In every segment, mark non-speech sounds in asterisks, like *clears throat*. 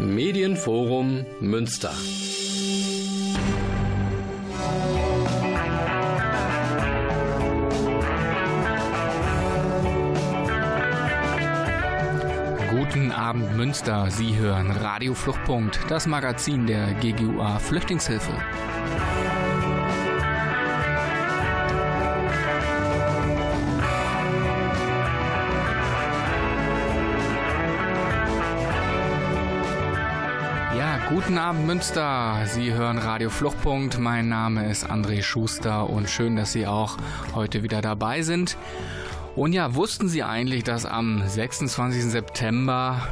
Medienforum Münster. Guten Abend Münster. Sie hören Radio Fluchtpunkt, das Magazin der GGUA Flüchtlingshilfe. Guten Abend Münster, Sie hören Radio Fluchtpunkt. Mein Name ist André Schuster und schön, dass Sie auch heute wieder dabei sind. Und ja, wussten Sie eigentlich, dass am 26. September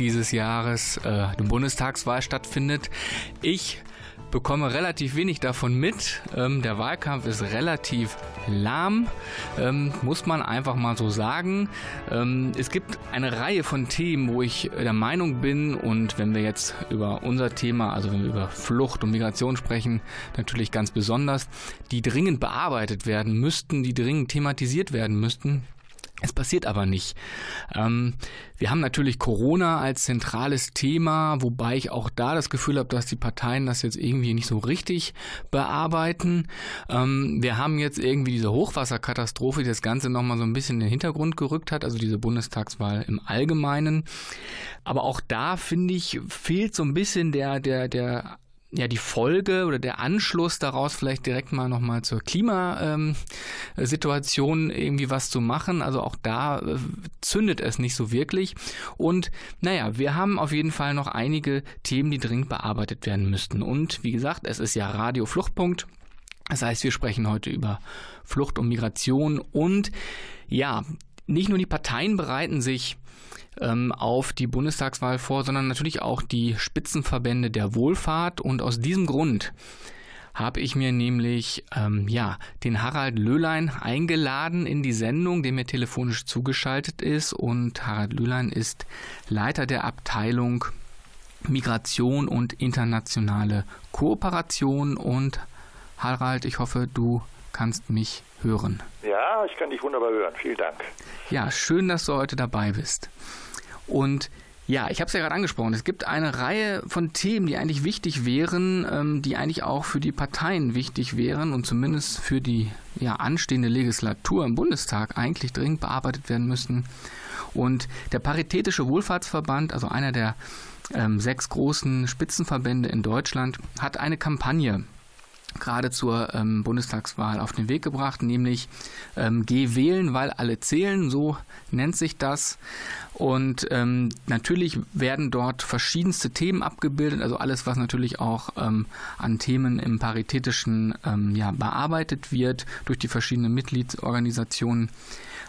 dieses Jahres äh, die Bundestagswahl stattfindet? Ich bekomme relativ wenig davon mit. Ähm, der Wahlkampf ist relativ lahm, ähm, muss man einfach mal so sagen. Ähm, es gibt eine Reihe von Themen, wo ich der Meinung bin, und wenn wir jetzt über unser Thema, also wenn wir über Flucht und Migration sprechen, natürlich ganz besonders, die dringend bearbeitet werden müssten, die dringend thematisiert werden müssten. Es passiert aber nicht. Ähm, wir haben natürlich Corona als zentrales Thema, wobei ich auch da das Gefühl habe, dass die Parteien das jetzt irgendwie nicht so richtig bearbeiten. Ähm, wir haben jetzt irgendwie diese Hochwasserkatastrophe, die das Ganze nochmal so ein bisschen in den Hintergrund gerückt hat, also diese Bundestagswahl im Allgemeinen. Aber auch da, finde ich, fehlt so ein bisschen der, der, der ja die Folge oder der Anschluss daraus vielleicht direkt mal nochmal zur Klimasituation irgendwie was zu machen. Also auch da äh, zündet es nicht so wirklich. Und naja, wir haben auf jeden Fall noch einige Themen, die dringend bearbeitet werden müssten. Und wie gesagt, es ist ja Radio Fluchtpunkt. Das heißt, wir sprechen heute über Flucht und Migration und ja, nicht nur die Parteien bereiten sich ähm, auf die Bundestagswahl vor, sondern natürlich auch die Spitzenverbände der Wohlfahrt. Und aus diesem Grund habe ich mir nämlich ähm, ja den Harald Löhlein eingeladen in die Sendung, der mir telefonisch zugeschaltet ist. Und Harald Löhlein ist Leiter der Abteilung Migration und internationale Kooperation. Und Harald, ich hoffe, du kannst mich hören. Ja, ich kann dich wunderbar hören. Vielen Dank. Ja, schön, dass du heute dabei bist. Und ja, ich habe es ja gerade angesprochen. Es gibt eine Reihe von Themen, die eigentlich wichtig wären, ähm, die eigentlich auch für die Parteien wichtig wären und zumindest für die ja, anstehende Legislatur im Bundestag eigentlich dringend bearbeitet werden müssten. Und der Paritätische Wohlfahrtsverband, also einer der ähm, sechs großen Spitzenverbände in Deutschland, hat eine Kampagne gerade zur ähm, Bundestagswahl auf den Weg gebracht, nämlich ähm, Geh wählen, weil alle zählen, so nennt sich das. Und ähm, natürlich werden dort verschiedenste Themen abgebildet, also alles, was natürlich auch ähm, an Themen im Paritätischen ähm, ja, bearbeitet wird durch die verschiedenen Mitgliedsorganisationen.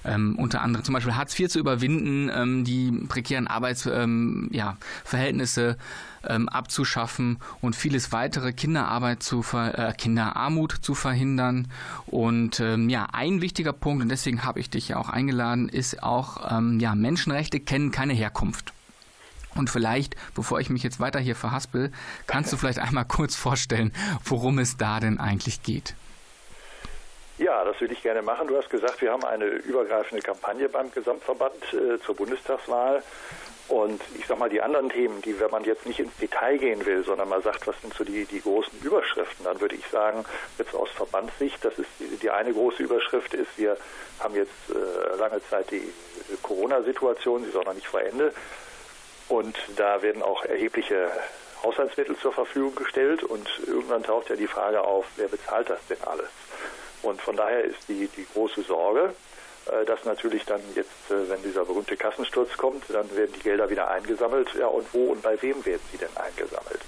Ähm, unter anderem zum Beispiel Hartz IV zu überwinden, ähm, die prekären Arbeitsverhältnisse ähm, ja, ähm, abzuschaffen und vieles weitere Kinderarbeit zu ver äh, Kinderarmut zu verhindern. Und ähm, ja, ein wichtiger Punkt, und deswegen habe ich dich ja auch eingeladen, ist auch, ähm, ja, Menschenrechte kennen keine Herkunft. Und vielleicht, bevor ich mich jetzt weiter hier verhaspel, kannst du vielleicht einmal kurz vorstellen, worum es da denn eigentlich geht. Ja, das würde ich gerne machen. Du hast gesagt, wir haben eine übergreifende Kampagne beim Gesamtverband äh, zur Bundestagswahl. Und ich sag mal, die anderen Themen, die, wenn man jetzt nicht ins Detail gehen will, sondern mal sagt, was sind so die, die großen Überschriften, dann würde ich sagen, jetzt aus Verbandssicht, das ist die, die eine große Überschrift ist, wir haben jetzt äh, lange Zeit die Corona-Situation, sie ist auch noch nicht vor Ende. Und da werden auch erhebliche Haushaltsmittel zur Verfügung gestellt und irgendwann taucht ja die Frage auf, wer bezahlt das denn alles? Und von daher ist die, die große Sorge, äh, dass natürlich dann jetzt, äh, wenn dieser berühmte Kassensturz kommt, dann werden die Gelder wieder eingesammelt. Ja, und wo und bei wem werden sie denn eingesammelt?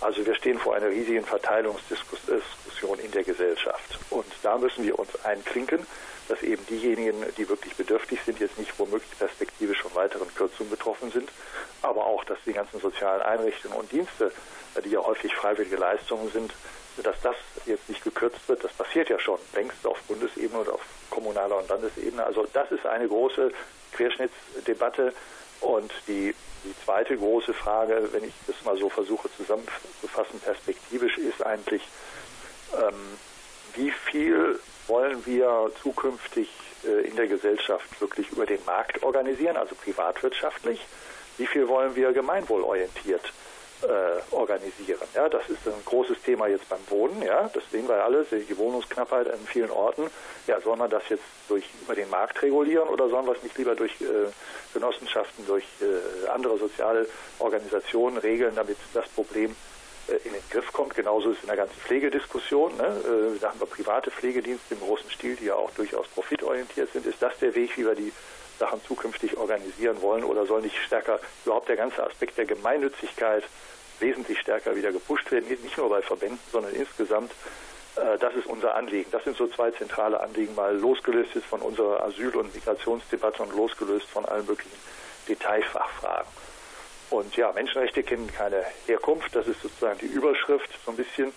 Also wir stehen vor einer riesigen Verteilungsdiskussion in der Gesellschaft. Und da müssen wir uns einklinken, dass eben diejenigen, die wirklich bedürftig sind, jetzt nicht womöglich perspektivisch von weiteren Kürzungen betroffen sind, aber auch, dass die ganzen sozialen Einrichtungen und Dienste, die ja häufig freiwillige Leistungen sind, dass das jetzt nicht gekürzt wird, das passiert ja schon längst auf Bundesebene und auf kommunaler und Landesebene. Also das ist eine große Querschnittsdebatte. Und die, die zweite große Frage, wenn ich das mal so versuche zusammenzufassen, perspektivisch ist eigentlich, ähm, wie viel wollen wir zukünftig äh, in der Gesellschaft wirklich über den Markt organisieren, also privatwirtschaftlich? wie viel wollen wir gemeinwohlorientiert äh, organisieren. Ja, das ist ein großes Thema jetzt beim Wohnen. Ja, das sehen wir alle, die Wohnungsknappheit an vielen Orten. Ja, soll man das jetzt durch über den Markt regulieren oder sollen wir es nicht lieber durch äh, Genossenschaften, durch äh, andere soziale Organisationen regeln, damit das Problem äh, in den Griff kommt. Genauso ist es in der ganzen Pflegediskussion. Ne? Äh, da haben wir private Pflegedienste im großen Stil, die ja auch durchaus profitorientiert sind. Ist das der Weg, wie wir die Sachen zukünftig organisieren wollen oder soll nicht stärker überhaupt der ganze Aspekt der Gemeinnützigkeit wesentlich stärker wieder gepusht werden, nicht nur bei Verbänden, sondern insgesamt. Äh, das ist unser Anliegen. Das sind so zwei zentrale Anliegen, mal losgelöst jetzt von unserer Asyl- und Migrationsdebatte und losgelöst von allen möglichen Detailfachfragen. Und ja, Menschenrechte kennen keine Herkunft. Das ist sozusagen die Überschrift so ein bisschen.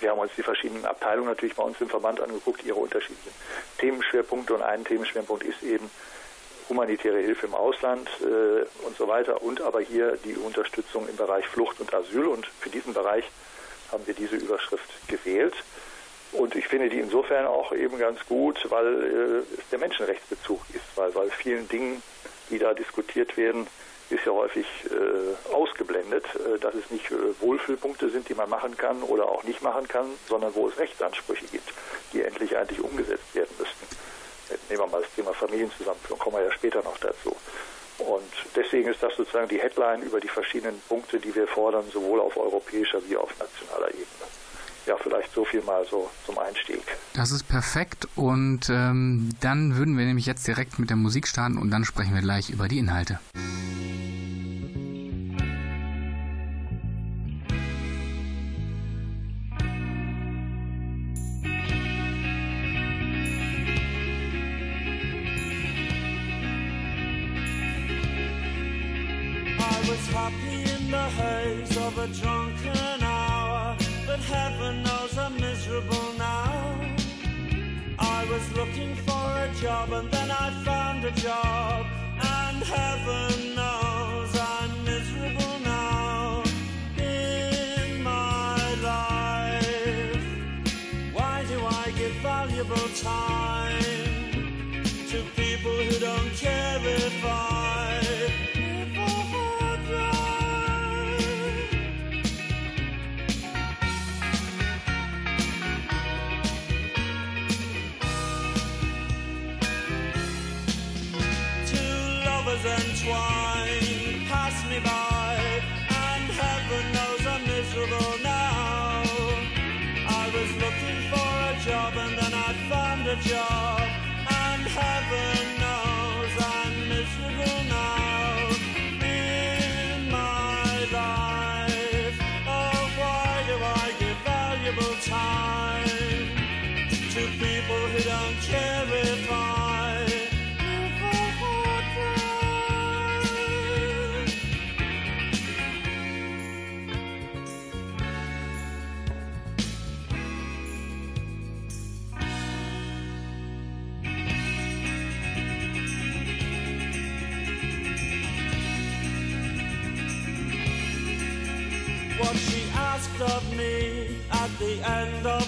Wir haben uns die verschiedenen Abteilungen natürlich bei uns im Verband angeguckt, ihre unterschiedlichen Themenschwerpunkte. Und ein Themenschwerpunkt ist eben humanitäre Hilfe im Ausland äh, und so weiter und aber hier die Unterstützung im Bereich Flucht und Asyl. Und für diesen Bereich haben wir diese Überschrift gewählt. Und ich finde die insofern auch eben ganz gut, weil äh, es der Menschenrechtsbezug ist, weil bei vielen Dingen, die da diskutiert werden, ist ja häufig äh, ausgeblendet, äh, dass es nicht äh, Wohlfühlpunkte sind, die man machen kann oder auch nicht machen kann, sondern wo es Rechtsansprüche gibt, die endlich eigentlich umgesetzt werden müssten. Nehmen wir mal das Thema Familienzusammenführung, kommen wir ja später noch dazu. Und deswegen ist das sozusagen die Headline über die verschiedenen Punkte, die wir fordern, sowohl auf europäischer wie auf nationaler Ebene. Ja, vielleicht so viel mal so zum Einstieg. Das ist perfekt und ähm, dann würden wir nämlich jetzt direkt mit der Musik starten und dann sprechen wir gleich über die Inhalte. Was happy in the haze of a drunken hour, but heaven knows I'm miserable now. I was looking for a job and then I found a job, and heaven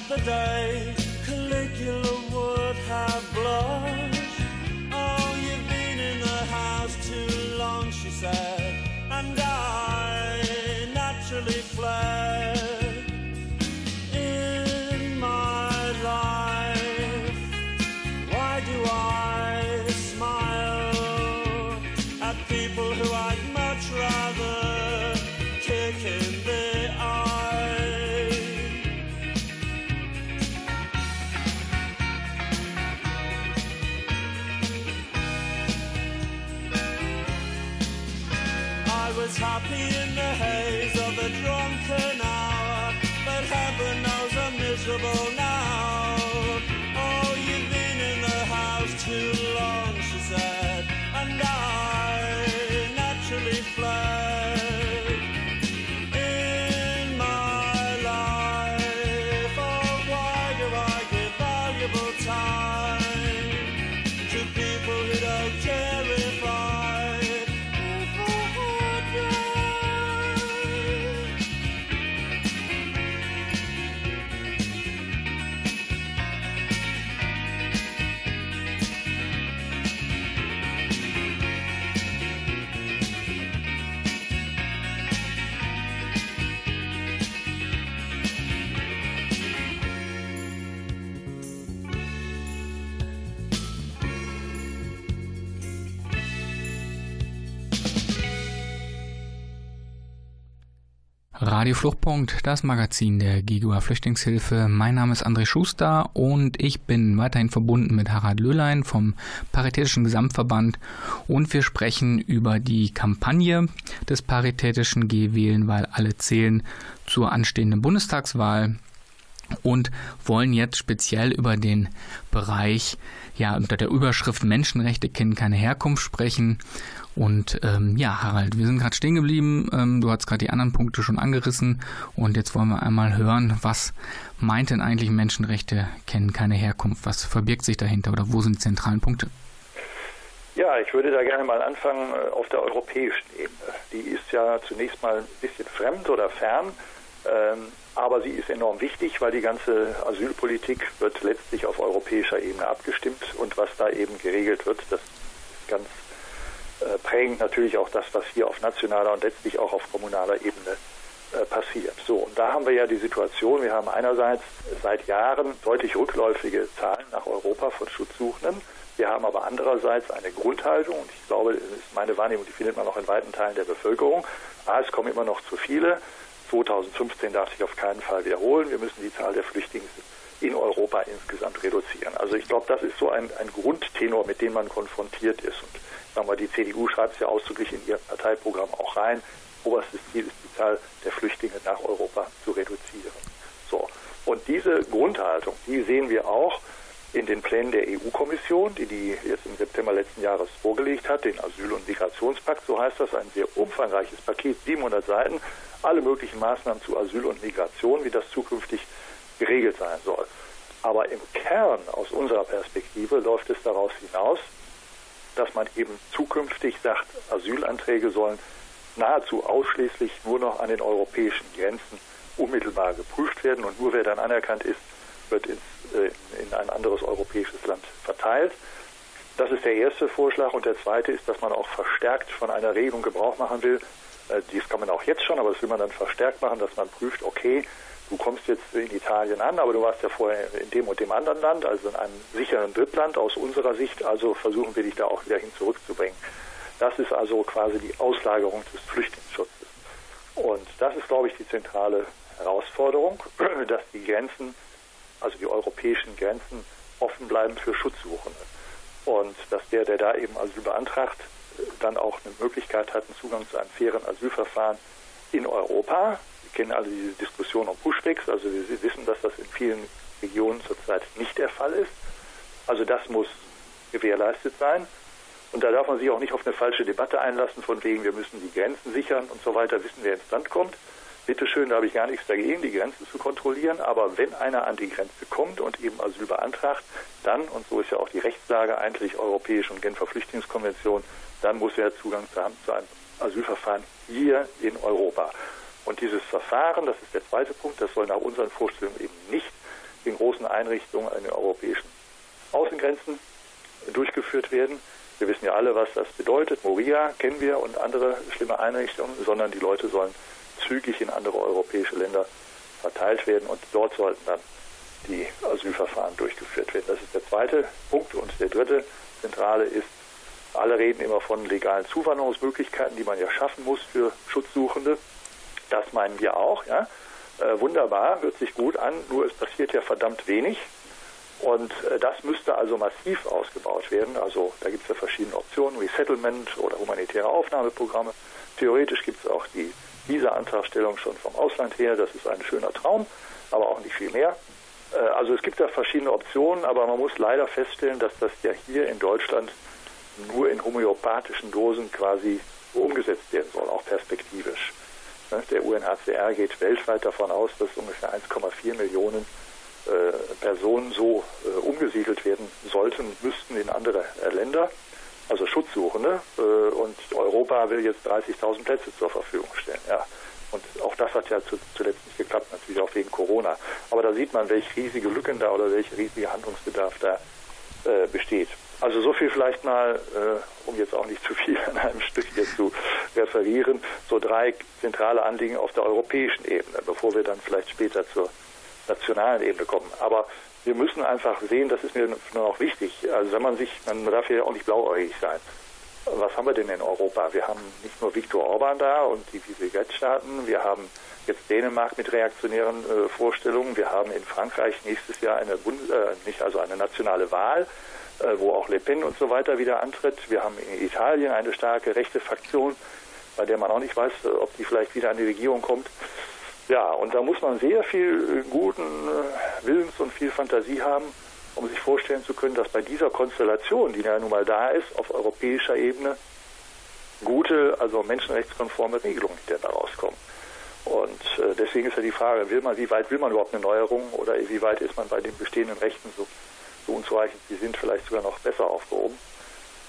the day. Caligula would have Fluchtpunkt, das Magazin der GIGUA Flüchtlingshilfe. Mein Name ist André Schuster und ich bin weiterhin verbunden mit Harald Löhlein vom Paritätischen Gesamtverband und wir sprechen über die Kampagne des Paritätischen G wählen, weil alle zählen zur anstehenden Bundestagswahl und wollen jetzt speziell über den Bereich ja unter der Überschrift Menschenrechte kennen keine Herkunft sprechen und ähm, ja, Harald, wir sind gerade stehen geblieben. Ähm, du hast gerade die anderen Punkte schon angerissen. Und jetzt wollen wir einmal hören, was meint denn eigentlich Menschenrechte kennen keine Herkunft? Was verbirgt sich dahinter oder wo sind die zentralen Punkte? Ja, ich würde da gerne mal anfangen äh, auf der europäischen Ebene. Die ist ja zunächst mal ein bisschen fremd oder fern, aber sie ist enorm wichtig, weil die ganze Asylpolitik wird letztlich auf europäischer Ebene abgestimmt und was da eben geregelt wird, das ist ganz äh, prägend natürlich auch das, was hier auf nationaler und letztlich auch auf kommunaler Ebene äh, passiert. So, und da haben wir ja die Situation, wir haben einerseits seit Jahren deutlich rückläufige Zahlen nach Europa von Schutzsuchenden. Wir haben aber andererseits eine Grundhaltung, und ich glaube, das ist meine Wahrnehmung, die findet man auch in weiten Teilen der Bevölkerung. A, es kommen immer noch zu viele. 2015 darf sich auf keinen Fall wiederholen. Wir müssen die Zahl der Flüchtlinge in Europa insgesamt reduzieren. Also ich glaube, das ist so ein, ein Grundtenor, mit dem man konfrontiert ist. Und sagen wir, die CDU schreibt es ja ausdrücklich in ihr Parteiprogramm auch rein. Oberstes Ziel ist die Zahl der Flüchtlinge nach Europa zu reduzieren. So. Und diese Grundhaltung, die sehen wir auch in den Plänen der EU-Kommission, die die jetzt im September letzten Jahres vorgelegt hat, den Asyl- und Migrationspakt, so heißt das, ein sehr umfangreiches Paket, 700 Seiten, alle möglichen Maßnahmen zu Asyl und Migration, wie das zukünftig geregelt sein soll. Aber im Kern aus unserer Perspektive läuft es daraus hinaus, dass man eben zukünftig sagt, Asylanträge sollen nahezu ausschließlich nur noch an den europäischen Grenzen unmittelbar geprüft werden und nur wer dann anerkannt ist, wird ins, äh, in ein anderes europäisches Land verteilt. Das ist der erste Vorschlag und der zweite ist, dass man auch verstärkt von einer Regelung Gebrauch machen will. Äh, dies kann man auch jetzt schon, aber das will man dann verstärkt machen, dass man prüft, okay, du kommst jetzt in Italien an, aber du warst ja vorher in dem und dem anderen Land, also in einem sicheren Drittland aus unserer Sicht, also versuchen wir dich da auch wieder hin zurückzubringen. Das ist also quasi die Auslagerung des Flüchtlingsschutzes. Und das ist, glaube ich, die zentrale Herausforderung, *clears throat* dass die Grenzen, also die europäischen Grenzen, offen bleiben für Schutzsuchende. Und dass der, der da eben Asyl beantragt, dann auch eine Möglichkeit hat, einen Zugang zu einem fairen Asylverfahren in Europa, kennen alle diese Diskussion um Pushbacks. Also wir wissen, dass das in vielen Regionen zurzeit nicht der Fall ist. Also das muss gewährleistet sein. Und da darf man sich auch nicht auf eine falsche Debatte einlassen, von wegen, wir müssen die Grenzen sichern und so weiter, wissen, wer ins Land kommt. Bitte schön, da habe ich gar nichts dagegen, die Grenzen zu kontrollieren. Aber wenn einer an die Grenze kommt und eben Asyl beantragt, dann, und so ist ja auch die Rechtslage eigentlich Europäische und Genfer Flüchtlingskonvention, dann muss er Zugang haben zu einem Asylverfahren hier in Europa. Und dieses Verfahren, das ist der zweite Punkt, das soll nach unseren Vorstellungen eben nicht in großen Einrichtungen an den europäischen Außengrenzen durchgeführt werden. Wir wissen ja alle, was das bedeutet. Moria kennen wir und andere schlimme Einrichtungen, sondern die Leute sollen zügig in andere europäische Länder verteilt werden und dort sollten dann die Asylverfahren durchgeführt werden. Das ist der zweite Punkt. Und der dritte zentrale ist, alle reden immer von legalen Zuwanderungsmöglichkeiten, die man ja schaffen muss für Schutzsuchende. Das meinen wir auch, ja. Äh, wunderbar, hört sich gut an, nur es passiert ja verdammt wenig. Und äh, das müsste also massiv ausgebaut werden. Also da gibt es ja verschiedene Optionen, Resettlement oder humanitäre Aufnahmeprogramme. Theoretisch gibt es auch die Visa-Antragstellung schon vom Ausland her. Das ist ein schöner Traum, aber auch nicht viel mehr. Äh, also es gibt da verschiedene Optionen, aber man muss leider feststellen, dass das ja hier in Deutschland nur in homöopathischen Dosen quasi umgesetzt werden soll, auch perspektivisch. Ne, der UNHCR geht weltweit davon aus, dass ungefähr 1,4 Millionen äh, Personen so äh, umgesiedelt werden sollten, müssten in andere äh, Länder, also Schutzsuchende. Und Europa will jetzt 30.000 Plätze zur Verfügung stellen. Ja. Und auch das hat ja zu, zuletzt nicht geklappt, natürlich auch wegen Corona. Aber da sieht man, welche riesige Lücken da oder welcher riesige Handlungsbedarf da besteht. Also so viel vielleicht mal, äh, um jetzt auch nicht zu viel an einem Stück hier zu referieren, so drei zentrale Anliegen auf der europäischen Ebene, bevor wir dann vielleicht später zur nationalen Ebene kommen. Aber wir müssen einfach sehen, das ist mir nur noch wichtig, also wenn man sich, man darf ja auch nicht blauäugig sein. was haben wir denn in Europa? Wir haben nicht nur Viktor Orban da und die Visegrad-Staaten, wir haben jetzt Dänemark mit reaktionären äh, Vorstellungen, wir haben in Frankreich nächstes Jahr eine Bund äh, nicht also eine nationale Wahl, wo auch Le Pen und so weiter wieder antritt. Wir haben in Italien eine starke rechte Fraktion, bei der man auch nicht weiß, äh, ob die vielleicht wieder an die Regierung kommt. Ja, und da muss man sehr viel äh, guten äh, Willens und viel Fantasie haben, um sich vorstellen zu können, dass bei dieser Konstellation, die ja nun mal da ist, auf europäischer Ebene gute, also menschenrechtskonforme Regelungen hinterher rauskommen. Und äh, deswegen ist ja die Frage, will man, wie weit will man überhaupt eine Neuerung oder wie weit ist man bei den bestehenden Rechten so, so unzureichend, die sind vielleicht sogar noch besser aufgehoben.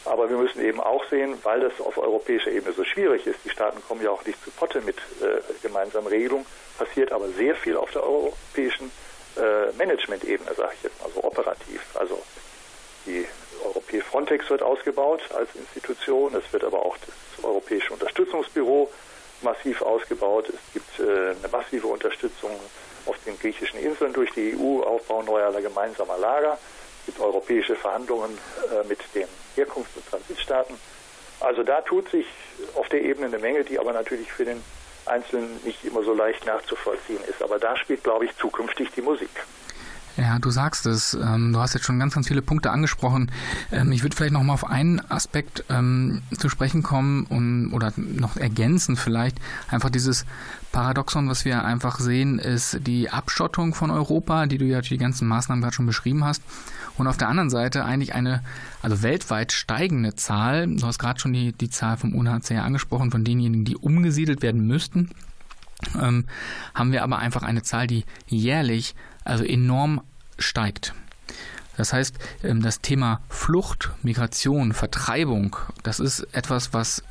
Aber wir müssen eben auch sehen, weil das auf europäischer Ebene so schwierig ist, die Staaten kommen ja auch nicht zu Potte mit äh, gemeinsamen Regelungen, passiert aber sehr viel auf der europäischen äh, Management-Ebene, sage ich jetzt mal so operativ. Also die Europäische Frontex wird ausgebaut als Institution, es wird aber auch das Europäische Unterstützungsbüro massiv ausgebaut. Es gibt äh, eine massive Unterstützung auf den griechischen Inseln durch die EU, Aufbau neuer gemeinsamer Lager. Gibt europäische Verhandlungen äh, mit den Herkunfts- und Transitstaaten. Also da tut sich auf der Ebene eine Menge, die aber natürlich für den Einzelnen nicht immer so leicht nachzuvollziehen ist. Aber da spielt, glaube ich, zukünftig die Musik. Ja, du sagst es. Ähm, du hast jetzt schon ganz, ganz viele Punkte angesprochen. Ähm, ich würde vielleicht noch mal auf einen Aspekt ähm, zu sprechen kommen und, oder noch ergänzen vielleicht. Einfach dieses Paradoxon, was wir einfach sehen, ist die Abschottung von Europa, die du ja die ganzen Maßnahmen gerade schon beschrieben hast. Und auf der anderen Seite eigentlich eine, also weltweit steigende Zahl. Du hast gerade schon die, die Zahl vom UNHCR angesprochen, von denjenigen, die umgesiedelt werden müssten. Ähm, haben wir aber einfach eine Zahl, die jährlich also enorm steigt. Das heißt, ähm, das Thema Flucht, Migration, Vertreibung, das ist etwas, was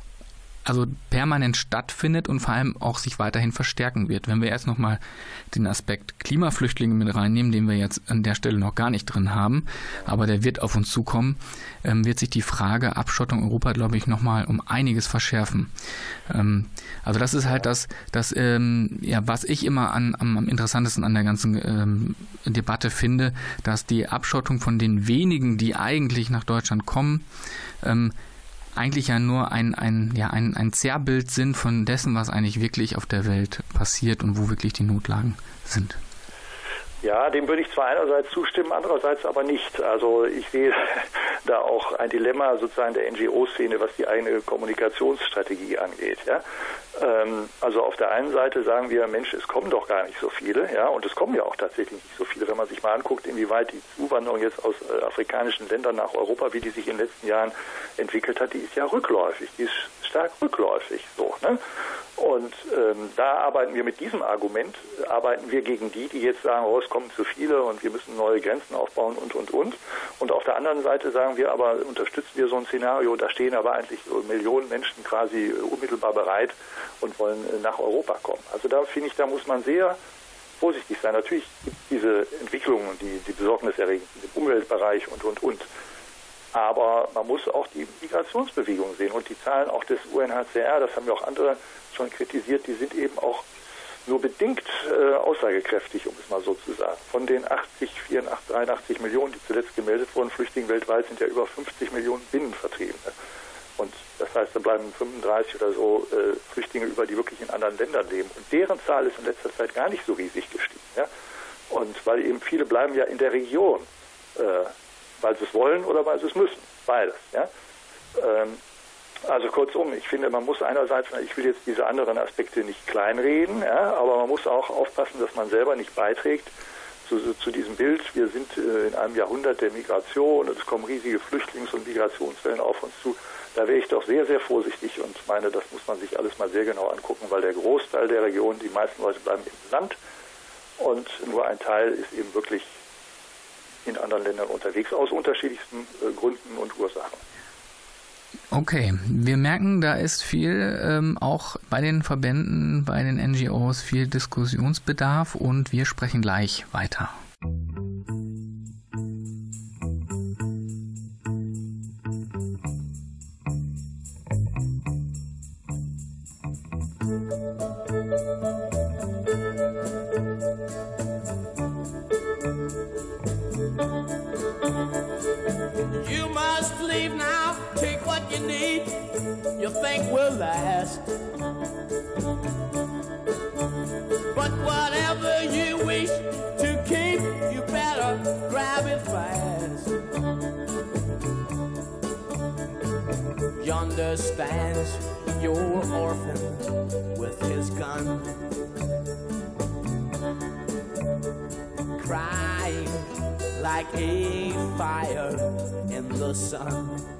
also permanent stattfindet und vor allem auch sich weiterhin verstärken wird. Wenn wir erst nochmal den Aspekt Klimaflüchtlinge mit reinnehmen, den wir jetzt an der Stelle noch gar nicht drin haben, aber der wird auf uns zukommen, ähm, wird sich die Frage Abschottung Europa, glaube ich, nochmal um einiges verschärfen. Ähm, also das ist halt das, das ähm, ja, was ich immer an, am, am interessantesten an der ganzen ähm, Debatte finde, dass die Abschottung von den wenigen, die eigentlich nach Deutschland kommen, ähm, eigentlich ja nur ein, ein, ja, ein, ein Zerrbild sind von dessen, was eigentlich wirklich auf der Welt passiert und wo wirklich die Notlagen sind. Ja, dem würde ich zwar einerseits zustimmen, andererseits aber nicht. Also ich sehe *laughs* da auch ein Dilemma sozusagen der NGO-Szene, was die eigene Kommunikationsstrategie angeht. Ja? Ähm, also auf der einen Seite sagen wir, Mensch, es kommen doch gar nicht so viele, ja, und es kommen ja auch tatsächlich nicht so viele, wenn man sich mal anguckt, inwieweit die Zuwanderung jetzt aus äh, afrikanischen Ländern nach Europa, wie die sich in den letzten Jahren entwickelt hat, die ist ja rückläufig, die ist stark rückläufig, so, ne? Und ähm, da arbeiten wir mit diesem Argument, arbeiten wir gegen die, die jetzt sagen, oh, es kommen zu viele und wir müssen neue Grenzen aufbauen und, und, und. Und auf der anderen Seite sagen wir aber, unterstützen wir so ein Szenario, da stehen aber eigentlich Millionen Menschen quasi unmittelbar bereit und wollen äh, nach Europa kommen. Also da finde ich, da muss man sehr vorsichtig sein. Natürlich gibt es diese Entwicklungen, die, die besorgniserregend sind im Umweltbereich und, und, und. Aber man muss auch die Migrationsbewegung sehen und die Zahlen auch des UNHCR, das haben ja auch andere schon kritisiert, die sind eben auch nur bedingt äh, aussagekräftig, um es mal so zu sagen. Von den 80, 84, 83 Millionen, die zuletzt gemeldet wurden, Flüchtlingen weltweit, sind ja über 50 Millionen Binnenvertriebene. Und das heißt, da bleiben 35 oder so äh, Flüchtlinge über, die wirklich in anderen Ländern leben. Und deren Zahl ist in letzter Zeit gar nicht so riesig gestiegen. Ja? Und weil eben viele bleiben ja in der Region, äh, weil sie es wollen oder weil sie es müssen. Beides. Ja? Ähm, also kurzum, ich finde, man muss einerseits, ich will jetzt diese anderen Aspekte nicht kleinreden, ja, aber man muss auch aufpassen, dass man selber nicht beiträgt zu, zu diesem Bild. Wir sind äh, in einem Jahrhundert der Migration und es kommen riesige Flüchtlings- und Migrationswellen auf uns zu. Da wäre ich doch sehr, sehr vorsichtig und meine, das muss man sich alles mal sehr genau angucken, weil der Großteil der Region, die meisten Leute bleiben im Land und nur ein Teil ist eben wirklich in anderen Ländern unterwegs, aus unterschiedlichsten äh, Gründen und Ursachen. Okay, wir merken, da ist viel ähm, auch bei den Verbänden, bei den NGOs viel Diskussionsbedarf und wir sprechen gleich weiter. Your orphan with his gun. Crying like a fire in the sun.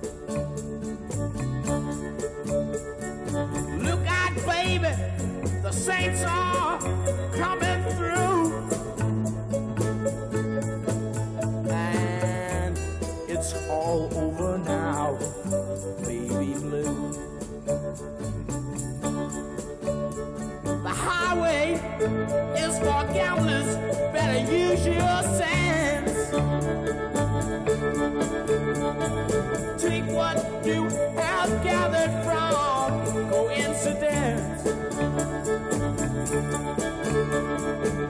You have gathered from coincidence.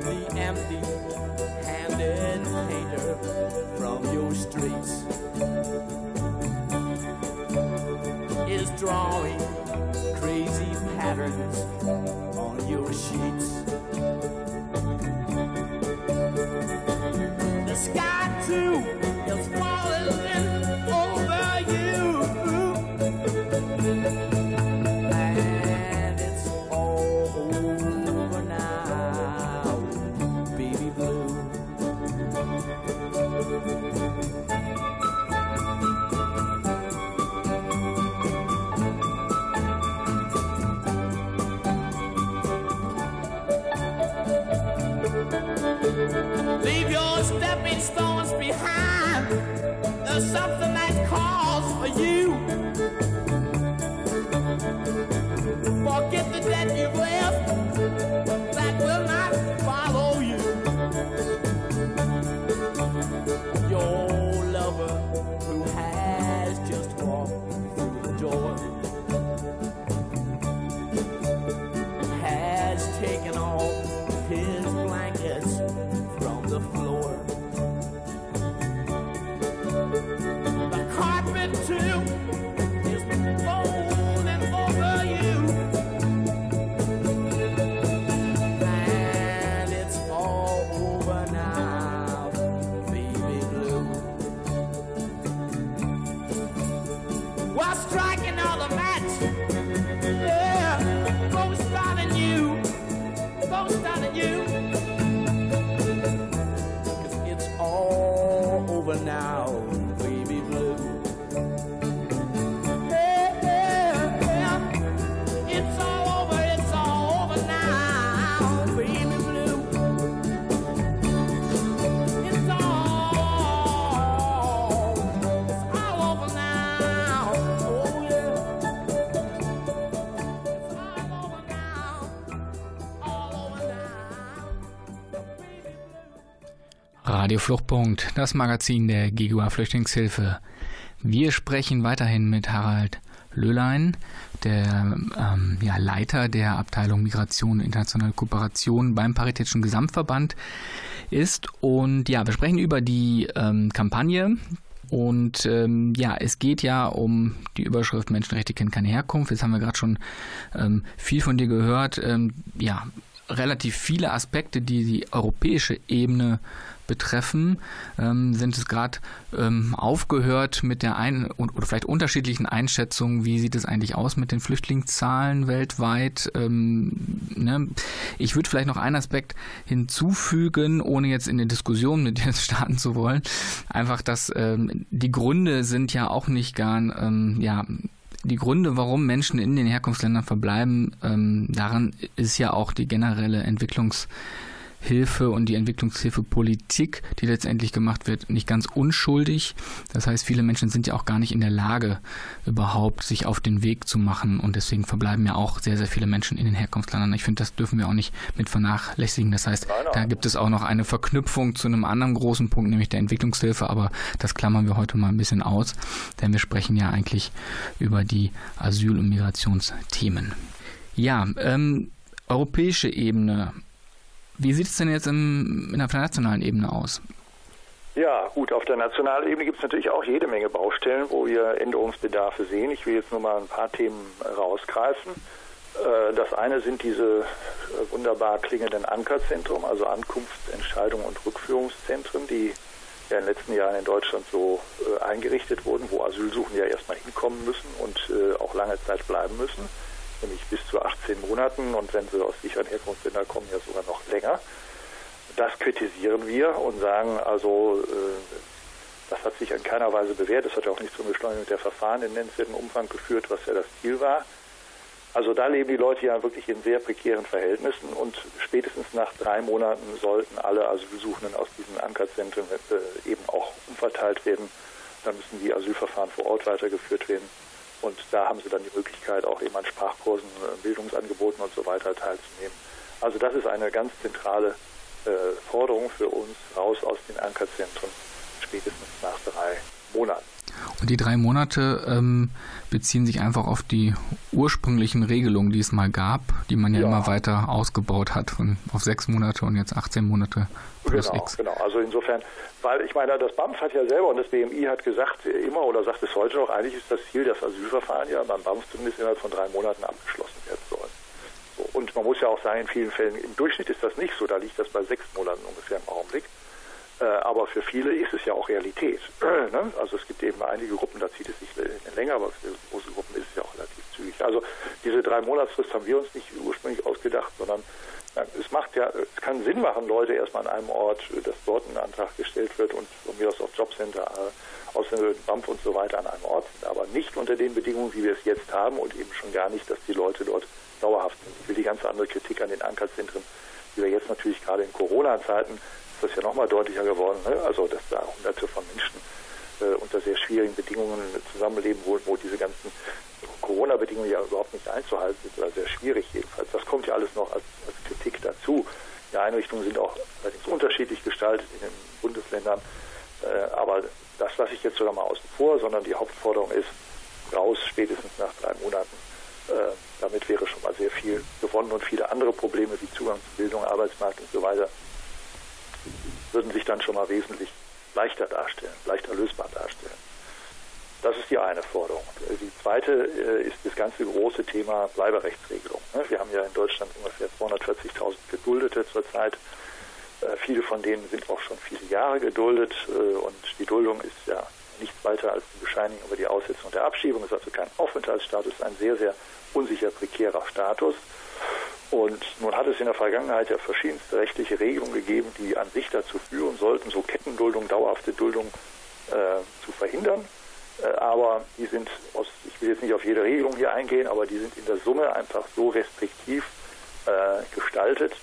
The empty handed painter from your streets is drawing Leave your stepping stones behind. Radio Fluchtpunkt, das Magazin der GGUA Flüchtlingshilfe. Wir sprechen weiterhin mit Harald Löhlein, der ähm, ja, Leiter der Abteilung Migration und internationale Kooperation beim Paritätischen Gesamtverband ist. Und ja, wir sprechen über die ähm, Kampagne. Und ähm, ja, es geht ja um die Überschrift Menschenrechte kennen keine Herkunft. Jetzt haben wir gerade schon ähm, viel von dir gehört. Ähm, ja, relativ viele Aspekte, die die europäische Ebene betreffen, ähm, sind es gerade ähm, aufgehört mit der ein oder vielleicht unterschiedlichen Einschätzungen, wie sieht es eigentlich aus mit den Flüchtlingszahlen weltweit. Ähm, ne? Ich würde vielleicht noch einen Aspekt hinzufügen, ohne jetzt in eine Diskussion mit dir *laughs* starten zu wollen. Einfach, dass ähm, die Gründe sind ja auch nicht gar, ähm, ja, die Gründe, warum Menschen in den Herkunftsländern verbleiben, ähm, daran ist ja auch die generelle Entwicklungshilfe und die Entwicklungshilfepolitik, die letztendlich gemacht wird, nicht ganz unschuldig. Das heißt, viele Menschen sind ja auch gar nicht in der Lage, überhaupt sich auf den Weg zu machen und deswegen verbleiben ja auch sehr, sehr viele Menschen in den Herkunftsländern. Ich finde, das dürfen wir auch nicht mit vernachlässigen. Das heißt, da gibt es auch noch eine Verknüpfung zu einem anderen großen Punkt, nämlich der Entwicklungshilfe, aber das klammern wir heute mal ein bisschen aus, denn wir sprechen ja eigentlich über die Asyl- und Migrationsthemen. Ja, ähm, europäische Ebene. Wie sieht es denn jetzt im, in der nationalen Ebene aus? Ja, gut, auf der nationalen Ebene gibt es natürlich auch jede Menge Baustellen, wo wir Änderungsbedarfe sehen. Ich will jetzt nur mal ein paar Themen rausgreifen. Äh, das eine sind diese äh, wunderbar klingenden Ankerzentren, also Ankunfts-, Entscheidung und Rückführungszentren, die ja in den letzten Jahren in Deutschland so äh, eingerichtet wurden, wo Asylsuchende ja erstmal hinkommen müssen und auch lange Zeit bleiben müssen, nämlich bis zu 18 Monaten und wenn sie aus sicheren Herkunftsländern kommen, ja sogar noch länger. Das kritisieren wir und sagen also, das hat sich in keiner Weise bewährt. Es hat ja auch nicht zur Beschleunigung der Verfahren in nennenswerten Umfang geführt, was ja das Ziel war. Also da leben die Leute ja wirklich in sehr prekären Verhältnissen und spätestens nach drei Monaten sollten alle Asylsuchenden aus diesen Ankerzentren äh, eben auch umverteilt werden. Dann müssen die Asylverfahren vor Ort weitergeführt werden. Und da haben sie dann die Möglichkeit, auch eben an Sprachkursen, äh, Bildungsangeboten und so weiter teilzunehmen. Also das ist eine ganz zentrale äh, Forderung für uns, raus aus den Ankerzentren, spätestens nach drei Monaten. Und die drei Monate ähm, beziehen sich einfach auf die ursprünglichen Regelungen, die es mal gab, die man ja, ja. immer weiter ausgebaut hat, von auf sechs Monate und jetzt 18 Monate plus genau, X. Genau, also insofern, weil ich meine, das BAMF hat ja selber und das BMI hat gesagt immer oder sagt es heute noch, eigentlich ist das Ziel, dass Asylverfahren ja beim BAMF zumindest innerhalb von drei Monaten abgeschlossen werden sollen. So, und man muss ja auch sagen, in vielen Fällen, im Durchschnitt ist das nicht so, da liegt das bei sechs Monaten ungefähr im Augenblick. Äh, aber für viele ist es ja auch Realität. *clears throat* Ne? Also es gibt eben einige Gruppen, da zieht es sich länger, aber für große Gruppen ist es ja auch relativ zügig. Also diese drei Monatsfrist haben wir uns nicht ursprünglich ausgedacht, sondern es macht ja, es kann Sinn machen, Leute erstmal an einem Ort, dass dort ein Antrag gestellt wird und von mir aus auf Jobcenter, äh, aus dem BAMF und so weiter an einem Ort sind, aber nicht unter den Bedingungen, wie wir es jetzt haben und eben schon gar nicht, dass die Leute dort dauerhaft sind. Ich will die ganz andere Kritik an den Ankerzentren, die wir jetzt natürlich gerade in Corona-Zeiten ist das ja nochmal deutlicher geworden. Ne? Also, dass da hunderte von Menschen äh, unter sehr schwierigen Bedingungen zusammenleben, wo, wo diese ganzen Corona-Bedingungen ja überhaupt nicht einzuhalten sind, oder sehr schwierig jedenfalls. Das kommt ja alles noch als, als Kritik dazu. Die Einrichtungen sind auch allerdings unterschiedlich gestaltet in den Bundesländern. Äh, aber das lasse ich jetzt sogar mal außen vor, sondern die Hauptforderung ist, raus spätestens nach drei Monaten. Äh, damit wäre schon mal sehr viel gewonnen und viele andere Probleme wie Zugang zu Bildung, Arbeitsmarkt und so weiter würden sich dann schon mal wesentlich leichter darstellen, leichter lösbar darstellen. Das ist die eine Forderung. Die zweite äh, ist das ganze große Thema Bleiberechtsregelung. Ne? Wir haben ja in Deutschland ungefähr 240.000 Geduldete zurzeit. Äh, viele von denen sind auch schon viele Jahre geduldet äh, und die Duldung ist ja nichts weiter als die Bescheinigung über die Aussetzung der Abschiebung, ist also kein Aufenthaltsstatus, ein sehr, sehr unsicher prekärer Status. Und nun hat es in der Vergangenheit ja verschiedenste rechtliche Regelungen gegeben, die an sich dazu führen sollten, so Kettenduldung, dauerhafte Duldung äh, zu verhindern. Äh, aber die sind, aus, ich will jetzt nicht auf jede Regelung hier eingehen, aber die sind in der Summe einfach so restriktiv äh, gestaltet,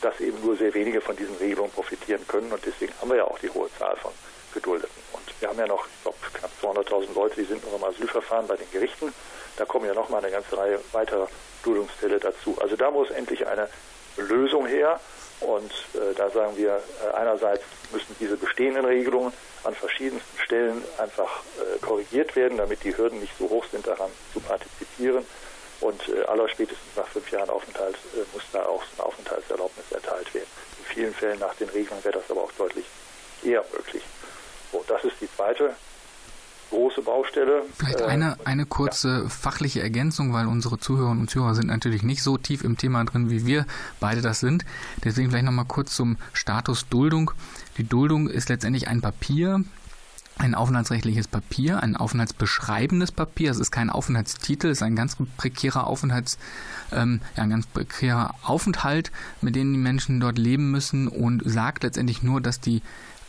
dass eben nur sehr wenige von diesen Regelungen profitieren können. Und deswegen haben wir ja auch die hohe Zahl von Geduldeten. Und wir haben ja noch, ich glaube, knapp 200.000 Leute, die sind noch im Asylverfahren bei den Gerichten. Da kommen ja noch mal eine ganze Reihe weiterer Duldungsfälle dazu. Also da muss endlich eine Lösung her. Und äh, da sagen wir, äh, einerseits müssen diese bestehenden Regelungen an verschiedensten Stellen einfach äh, korrigiert werden, damit die Hürden nicht so hoch sind, daran zu partizipieren. Und äh, allerspätestens nach fünf Jahren Aufenthalt äh, muss da auch eine Aufenthaltserlaubnis erteilt werden. In vielen Fällen nach den Regelungen wäre das aber auch deutlich eher möglich. So, das ist die zweite große Baustelle. Vielleicht äh, eine, eine kurze ja. fachliche Ergänzung, weil unsere Zuhörerinnen und Zuhörer sind natürlich nicht so tief im Thema drin, wie wir beide das sind. Deswegen vielleicht nochmal kurz zum Status Duldung. Die Duldung ist letztendlich ein Papier, ein aufenthaltsrechtliches Papier, ein aufenthaltsbeschreibendes Papier. Es ist kein Aufenthaltstitel, es ist ein ganz prekärer Aufenthalts, ähm, ja, ein ganz prekärer Aufenthalt, mit dem die Menschen dort leben müssen und sagt letztendlich nur, dass die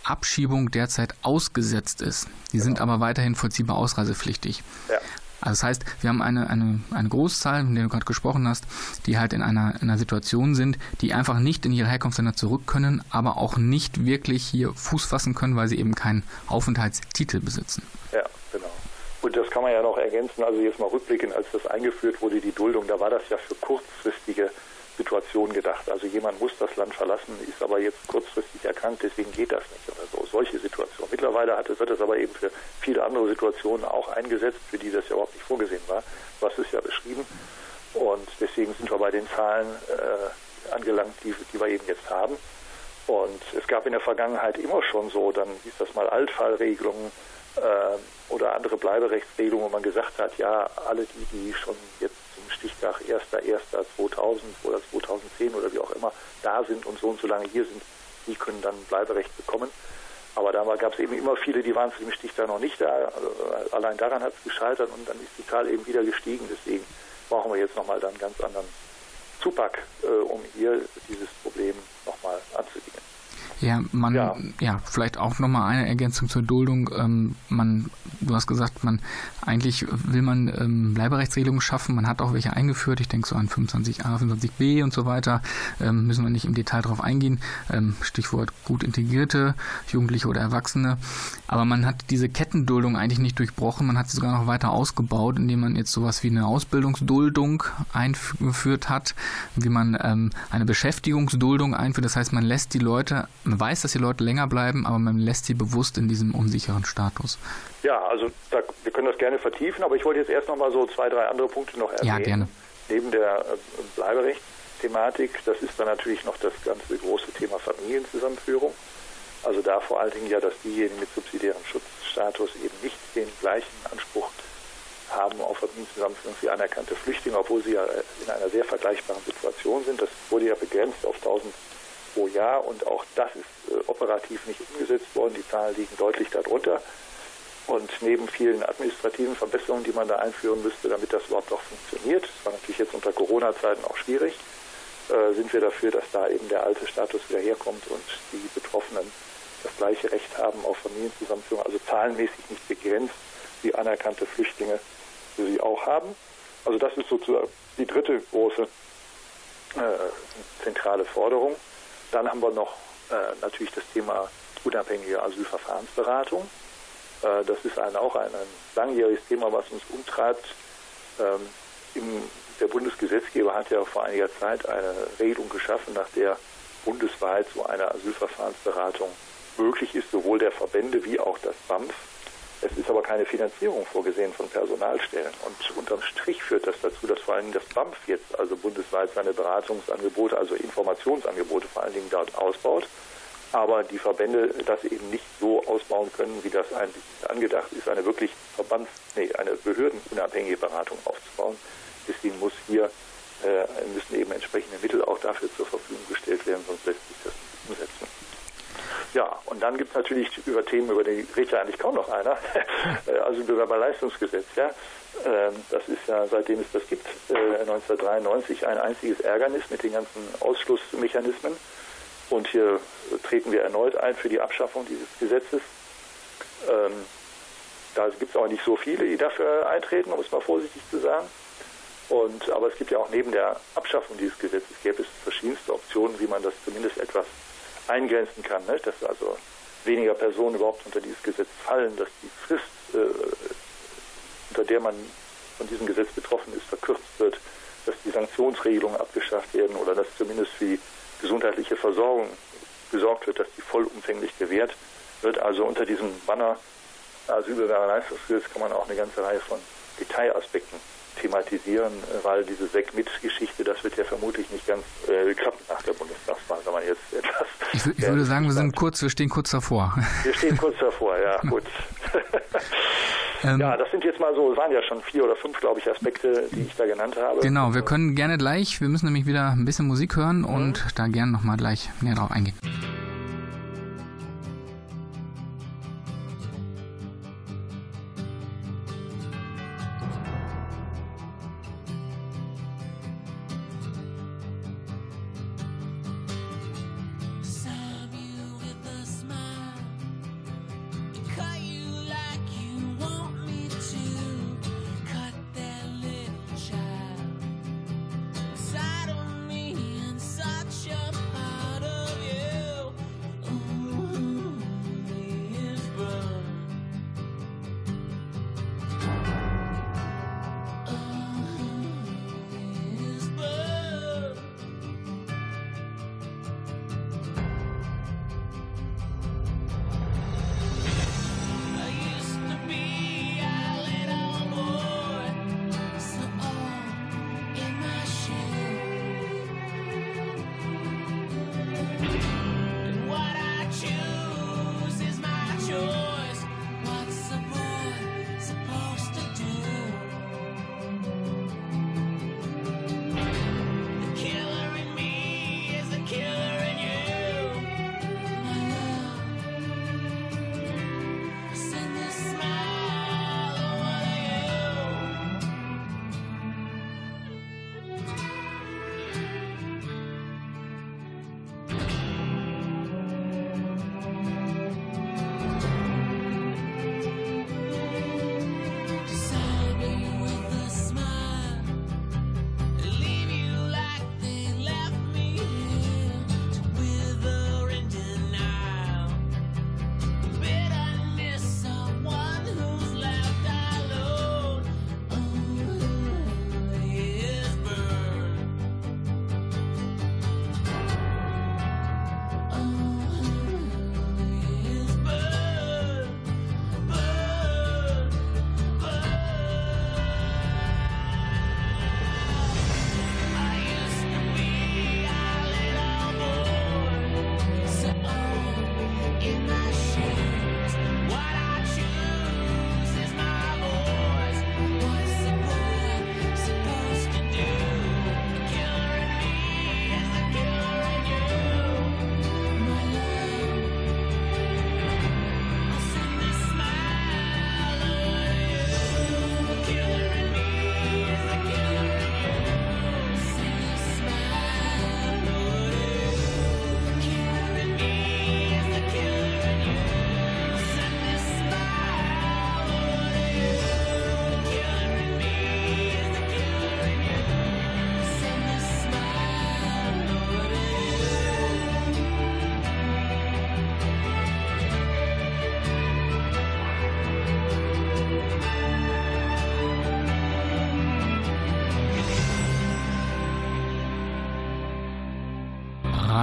Abschiebung derzeit ausgesetzt ist. Die genau. sind aber weiterhin vollziehbar ausreisepflichtig. Ja. Also das heißt, wir haben eine, eine, eine Großzahl, von der du gerade gesprochen hast, die halt in einer, in einer Situation sind, die einfach nicht in ihre Herkunftsländer zurück können, aber auch nicht wirklich hier Fuß fassen können, weil sie eben keinen Aufenthaltstitel besitzen. Ja, genau. Und das kann man ja noch ergänzen, also jetzt mal rückblickend, als das eingeführt wurde, die Duldung, da war das ja für kurzfristige Situation gedacht. Also jemand muss das Land verlassen, ist aber jetzt kurzfristig erkrankt, deswegen geht das nicht oder so. Solche Situationen. Mittlerweile hat, wird es aber eben für viele andere Situationen auch eingesetzt, für die das ja überhaupt nicht vorgesehen war. Hast es ja beschrieben. Und deswegen sind wir bei den Zahlen äh, angelangt, die, die wir eben jetzt haben. Und es gab in der Vergangenheit immer schon so, dann hieß das mal Altfallregelungen äh, oder andere Bleiberechtsregelungen, wo man gesagt hat, ja, alle die, die schon jetzt Stichtag 1.1.2000 oder 2010 oder wie auch immer da sind und so und so lange hier sind, die können dann Bleiberecht bekommen. Aber da gab es eben immer viele, die waren zu dem Stichtag noch nicht da. Also allein daran hat es gescheitert und dann ist die Zahl eben wieder gestiegen. Deswegen brauchen wir jetzt nochmal dann einen ganz anderen Zupack, äh, um hier dieses Problem nochmal anzugehen. Ja, man, ja, ja vielleicht auch nochmal eine Ergänzung zur Duldung. Ähm, man, du hast gesagt, man eigentlich will man ähm, Bleiberechtsregelungen schaffen. Man hat auch welche eingeführt. Ich denke so an 25a, 25b und so weiter. Ähm, müssen wir nicht im Detail drauf eingehen. Ähm, Stichwort gut integrierte Jugendliche oder Erwachsene. Aber man hat diese Kettenduldung eigentlich nicht durchbrochen. Man hat sie sogar noch weiter ausgebaut, indem man jetzt sowas wie eine Ausbildungsduldung eingeführt hat, wie man ähm, eine Beschäftigungsduldung einführt. Das heißt, man lässt die Leute man weiß, dass die Leute länger bleiben, aber man lässt sie bewusst in diesem unsicheren Status. Ja, also da, wir können das gerne vertiefen, aber ich wollte jetzt erst noch mal so zwei, drei andere Punkte noch erwähnen. Ja, gerne. Neben der äh, Bleiberechtsthematik, das ist dann natürlich noch das ganze große Thema Familienzusammenführung. Also da vor allen Dingen ja, dass diejenigen mit subsidiärem Schutzstatus eben nicht den gleichen Anspruch haben auf Familienzusammenführung wie anerkannte Flüchtlinge, obwohl sie ja in einer sehr vergleichbaren Situation sind. Das wurde ja begrenzt auf 1000 pro Jahr und auch das ist äh, operativ nicht umgesetzt worden. Die Zahlen liegen deutlich darunter. Und neben vielen administrativen Verbesserungen, die man da einführen müsste, damit das überhaupt auch funktioniert, das war natürlich jetzt unter Corona-Zeiten auch schwierig, äh, sind wir dafür, dass da eben der alte Status wieder herkommt und die Betroffenen das gleiche Recht haben auf Familienzusammenführung, also zahlenmäßig nicht begrenzt, wie anerkannte Flüchtlinge sie auch haben. Also das ist sozusagen die dritte große äh, zentrale Forderung. Dann haben wir noch äh, natürlich das Thema unabhängige Asylverfahrensberatung. Äh, das ist ein, auch ein, ein, langjähriges Thema, was uns umtreibt. Ähm, im, der Bundesgesetzgeber hat ja vor einiger Zeit eine Regelung geschaffen, nach der bundesweit so eine Asylverfahrensberatung möglich ist, sowohl der Verbände wie auch das BAMF. Es ist aber keine Finanzierung vorgesehen von Personalstellen. Und unterm Strich führt das dazu, dass vor allen Dingen das BAMF jetzt also bundesweit seine Beratungsangebote, also Informationsangebote vor allen Dingen dort ausbaut. Aber die Verbände das eben nicht so ausbauen können, wie das eigentlich angedacht ist, eine wirklich Verbands-, nee, eine behördenunabhängige Beratung aufzubauen. Deswegen muss hier, äh, müssen eben entsprechende Mittel auch dafür zur Verfügung gestellt werden, sonst lässt sich das nicht umsetzen. Ja, und dann gibt es natürlich über Themen, über die redet ja eigentlich kaum noch einer, *laughs* also Bewerberleistungsgesetz. Ja. Ähm, das ist ja, seitdem es das gibt, 1993 äh, ein einziges Ärgernis mit den ganzen Ausschlussmechanismen. Und hier treten wir erneut ein für die Abschaffung dieses Gesetzes. Ähm, da gibt es auch nicht so viele, die dafür eintreten, um es mal vorsichtig zu sagen. Und, aber es gibt ja auch neben der Abschaffung dieses Gesetzes gäbe es verschiedenste Optionen, wie man das zumindest etwas eingrenzen kann, ne? dass also weniger Personen überhaupt unter dieses Gesetz fallen, dass die Frist, äh, unter der man von diesem Gesetz betroffen ist, verkürzt wird, dass die Sanktionsregelungen abgeschafft werden oder dass zumindest für die gesundheitliche Versorgung gesorgt wird, dass die vollumfänglich gewährt wird. Also unter diesem Banner Asylbewerberleistungsgesetz kann man auch eine ganze Reihe von Detailaspekten thematisieren, äh, weil diese Sek-Mit-Geschichte, das wird ja vermutlich nicht ganz äh, klappen nach der Bundestagswahl, wenn man jetzt etwas. Ich, ich würde sagen, wir sind kurz, wir stehen kurz davor. Wir stehen kurz davor, ja, *laughs* gut. *laughs* ähm, ja, das sind jetzt mal so, waren ja schon vier oder fünf, glaube ich, Aspekte, die ich da genannt habe. Genau, wir können gerne gleich, wir müssen nämlich wieder ein bisschen Musik hören mhm. und da gerne nochmal gleich näher drauf eingehen.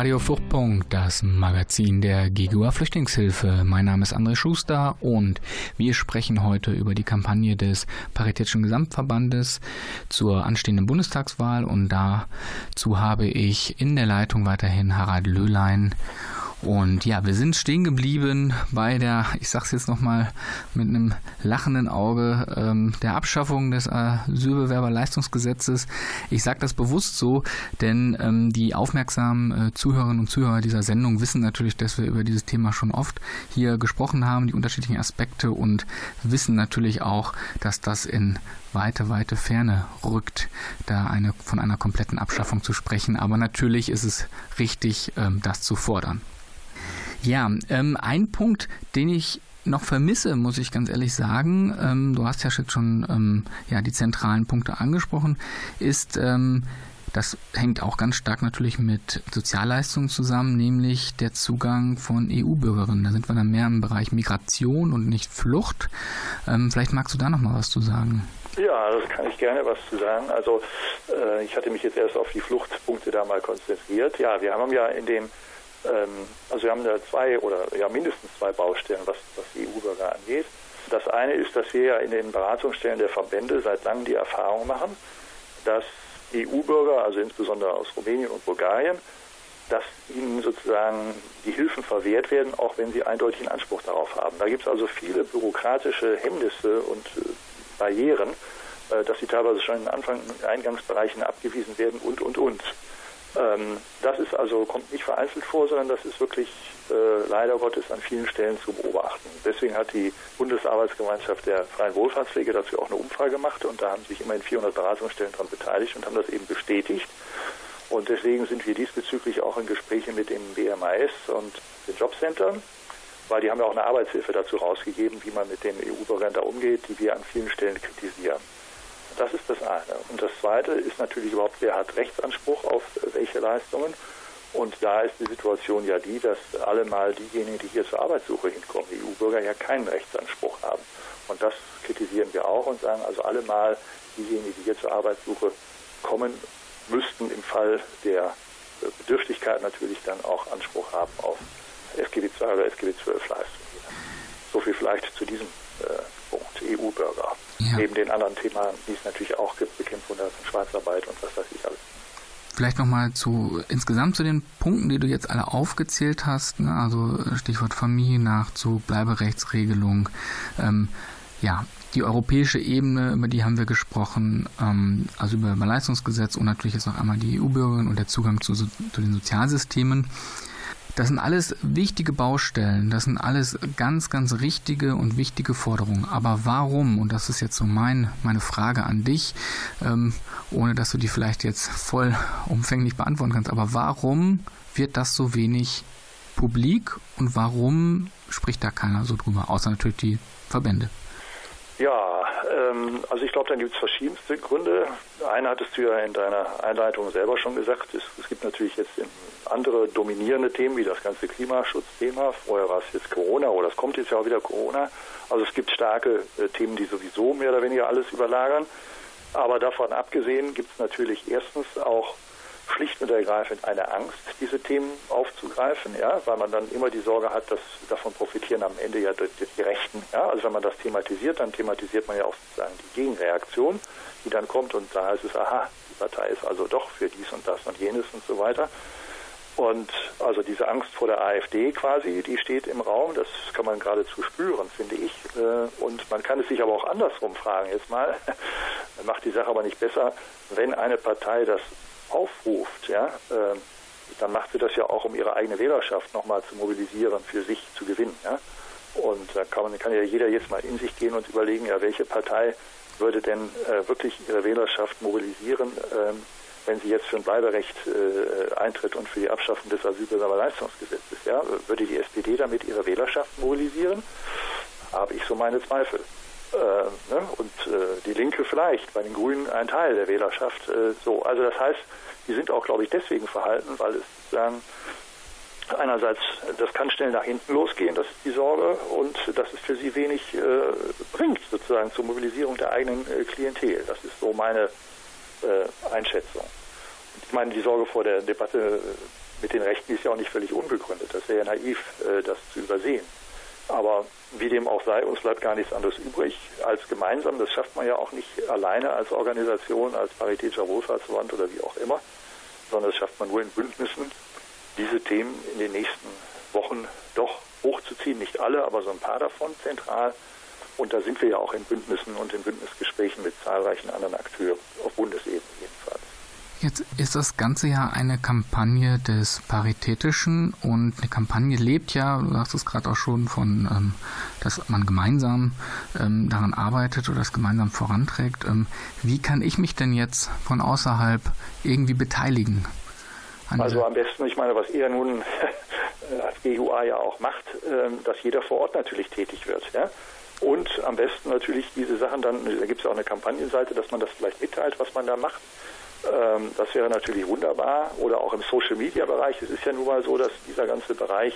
Radio Fluchtpunkt, das Magazin der GGUA Flüchtlingshilfe. Mein Name ist André Schuster und wir sprechen heute über die Kampagne des Paritätischen Gesamtverbandes zur anstehenden Bundestagswahl und dazu habe ich in der Leitung weiterhin Harald Löhlein und ja, wir sind stehen geblieben bei der, ich sag's jetzt nochmal mit einem lachenden Auge, ähm, der Abschaffung des Asylbewerberleistungsgesetzes. Ich sage das bewusst so, denn ähm, die aufmerksamen äh, Zuhörerinnen und Zuhörer dieser Sendung wissen natürlich, dass wir über dieses Thema schon oft hier gesprochen haben, die unterschiedlichen Aspekte und wissen natürlich auch, dass das in weite, weite Ferne rückt, da eine, von einer kompletten Abschaffung zu sprechen. Aber natürlich ist es richtig, ähm, das zu fordern. Ja, ähm, ein Punkt, den ich noch vermisse, muss ich ganz ehrlich sagen, ähm, du hast ja schon ähm, ja, die zentralen Punkte angesprochen, ist, ähm, das hängt auch ganz stark natürlich mit Sozialleistungen zusammen, nämlich der Zugang von EU-Bürgerinnen. Da sind wir dann mehr im Bereich Migration und nicht Flucht. Ähm, vielleicht magst du da noch mal was zu sagen. Ja, das kann ich gerne was zu sagen. Also äh, ich hatte mich jetzt erst auf die Fluchtpunkte da mal konzentriert. Ja, wir haben ja in dem also wir haben da zwei oder ja mindestens zwei Baustellen, was, was die EU-Bürger angeht. Das eine ist, dass wir ja in den Beratungsstellen der Verbände seit langem die Erfahrung machen, dass EU-Bürger, also insbesondere aus Rumänien und Bulgarien, dass ihnen sozusagen die Hilfen verwehrt werden, auch wenn sie eindeutig einen Anspruch darauf haben. Da gibt es also viele bürokratische Hemmnisse und äh, Barrieren, äh, dass sie teilweise schon in Anfang Eingangsbereichen abgewiesen werden und, und, und. Ähm, das ist also, kommt nicht vereinzelt vor, sondern das ist wirklich äh, leider Gottes an vielen Stellen zu beobachten. Deswegen hat die Bundesarbeitsgemeinschaft der Freien Wohlfahrtspflege dazu auch eine Umfrage gemacht und da haben sich immerhin 400 Beratungsstellen daran beteiligt und haben das eben bestätigt. Und deswegen sind wir diesbezüglich auch in Gesprächen mit dem BMAS und den Jobcentern, weil die haben ja auch eine Arbeitshilfe dazu rausgegeben, wie man mit den EU-Bürgern da umgeht, die wir an vielen Stellen kritisieren. Das ist das eine. Und das zweite ist natürlich überhaupt, wer hat Rechtsanspruch auf welche Leistungen. Und da ist die Situation ja die, dass alle mal diejenigen, die hier zur Arbeitssuche hinkommen, EU-Bürger, ja keinen Rechtsanspruch haben. Und das kritisieren wir auch und sagen, also alle mal diejenigen, die hier zur Arbeitssuche kommen, müssten im Fall der Bedürftigkeit natürlich dann auch Anspruch haben auf SGB II oder SGB XII Leistungen. So viel vielleicht zu diesem äh, Punkt EU-Bürger. Ja. Neben den anderen Themen, die es natürlich auch gibt, Bekämpfung der Schwarzarbeit und was weiß ich alles. Vielleicht nochmal zu insgesamt zu den Punkten, die du jetzt alle aufgezählt hast, ne? also Stichwort Familiennachzug, Bleiberechtsregelung, ähm, ja, die europäische Ebene, über die haben wir gesprochen, ähm, also über das Leistungsgesetz und natürlich jetzt noch einmal die EU-Bürgerinnen und der Zugang zu, zu den Sozialsystemen. Das sind alles wichtige Baustellen, das sind alles ganz, ganz richtige und wichtige Forderungen. Aber warum, und das ist jetzt so mein, meine Frage an dich, ähm, ohne dass du die vielleicht jetzt voll umfänglich beantworten kannst, aber warum wird das so wenig publik und warum spricht da keiner so drüber, außer natürlich die Verbände? Ja, ähm, also ich glaube, da gibt es verschiedenste Gründe. Eine hattest du ja in deiner Einleitung selber schon gesagt. Es, es gibt natürlich jetzt andere dominierende Themen wie das ganze Klimaschutzthema. Vorher war es jetzt Corona oder es kommt jetzt ja auch wieder Corona. Also es gibt starke äh, Themen, die sowieso mehr oder weniger alles überlagern. Aber davon abgesehen gibt es natürlich erstens auch schlicht und ergreifend eine Angst, diese Themen aufzugreifen, ja, weil man dann immer die Sorge hat, dass davon profitieren am Ende ja die, Rechten. Ja, also wenn man das thematisiert, dann thematisiert man ja auch sozusagen die Gegenreaktion, die dann kommt und da heißt es, aha, die Partei ist also doch für dies und das und jenes und so weiter. Und also diese Angst vor der AfD quasi, die steht im Raum, das kann man geradezu spüren, finde ich. Äh, und man kann es sich aber auch andersrum fragen jetzt mal, *laughs* macht die Sache aber nicht besser, wenn eine Partei das aufruft, ja, äh, dann macht sie das ja auch, um ihre eigene Wählerschaft nochmal zu mobilisieren, für sich zu gewinnen. Ja? Und da kann, man, kann ja jeder jetzt mal in sich gehen und überlegen, ja, welche Partei würde denn äh, wirklich ihre Wählerschaft mobilisieren, ähm, wenn sie jetzt für ein Bleiberecht äh, eintritt und für die Abschaffung des Asylbewerberleistungsgesetzes. Ja? Würde die SPD damit ihre Wählerschaft mobilisieren? Habe ich so meine Zweifel. Äh, ne? und äh, die Linke vielleicht, bei den Grünen ein Teil der Wählerschaft. Äh, so, also das heißt, die sind auch, glaube ich, deswegen verhalten, weil es sozusagen einerseits, das kann schnell nach hinten losgehen, das ist die Sorge, und dass es für sie wenig äh, bringt, sozusagen zur Mobilisierung der eigenen äh, Klientel. Das ist so meine äh, Einschätzung. ich meine, die Sorge vor der Debatte mit den Rechten ist ja auch nicht völlig unbegründet. Das wäre ja naiv, das zu übersehen. Aber wie dem auch sei, uns bleibt gar nichts anderes übrig als gemeinsam. Das schafft man ja auch nicht alleine als Organisation, als Paritätischer Wohlfahrtsverband oder wie auch immer, sondern das schafft man nur in Bündnissen, diese Themen in den nächsten Wochen doch hochzuziehen. Nicht alle, aber so ein paar davon zentral. Und da sind wir ja auch in Bündnissen und in Bündnisgesprächen mit zahlreichen anderen Akteuren, auf Bundesebene jedenfalls. Jetzt ist das Ganze ja eine Kampagne des Paritätischen und eine Kampagne lebt ja, du sagst es gerade auch schon, von, ähm, dass man gemeinsam ähm, daran arbeitet oder das gemeinsam voranträgt. Ähm, wie kann ich mich denn jetzt von außerhalb irgendwie beteiligen? Also am besten, ich meine, was ihr nun *laughs* als GUA ja auch macht, ähm, dass jeder vor Ort natürlich tätig wird. Ja? Und am besten natürlich diese Sachen dann, da gibt es auch eine Kampagnenseite, dass man das vielleicht mitteilt, was man da macht ähm, das wäre natürlich wunderbar. Oder auch im Social-Media-Bereich. Es ist ja nun mal so, dass dieser ganze Bereich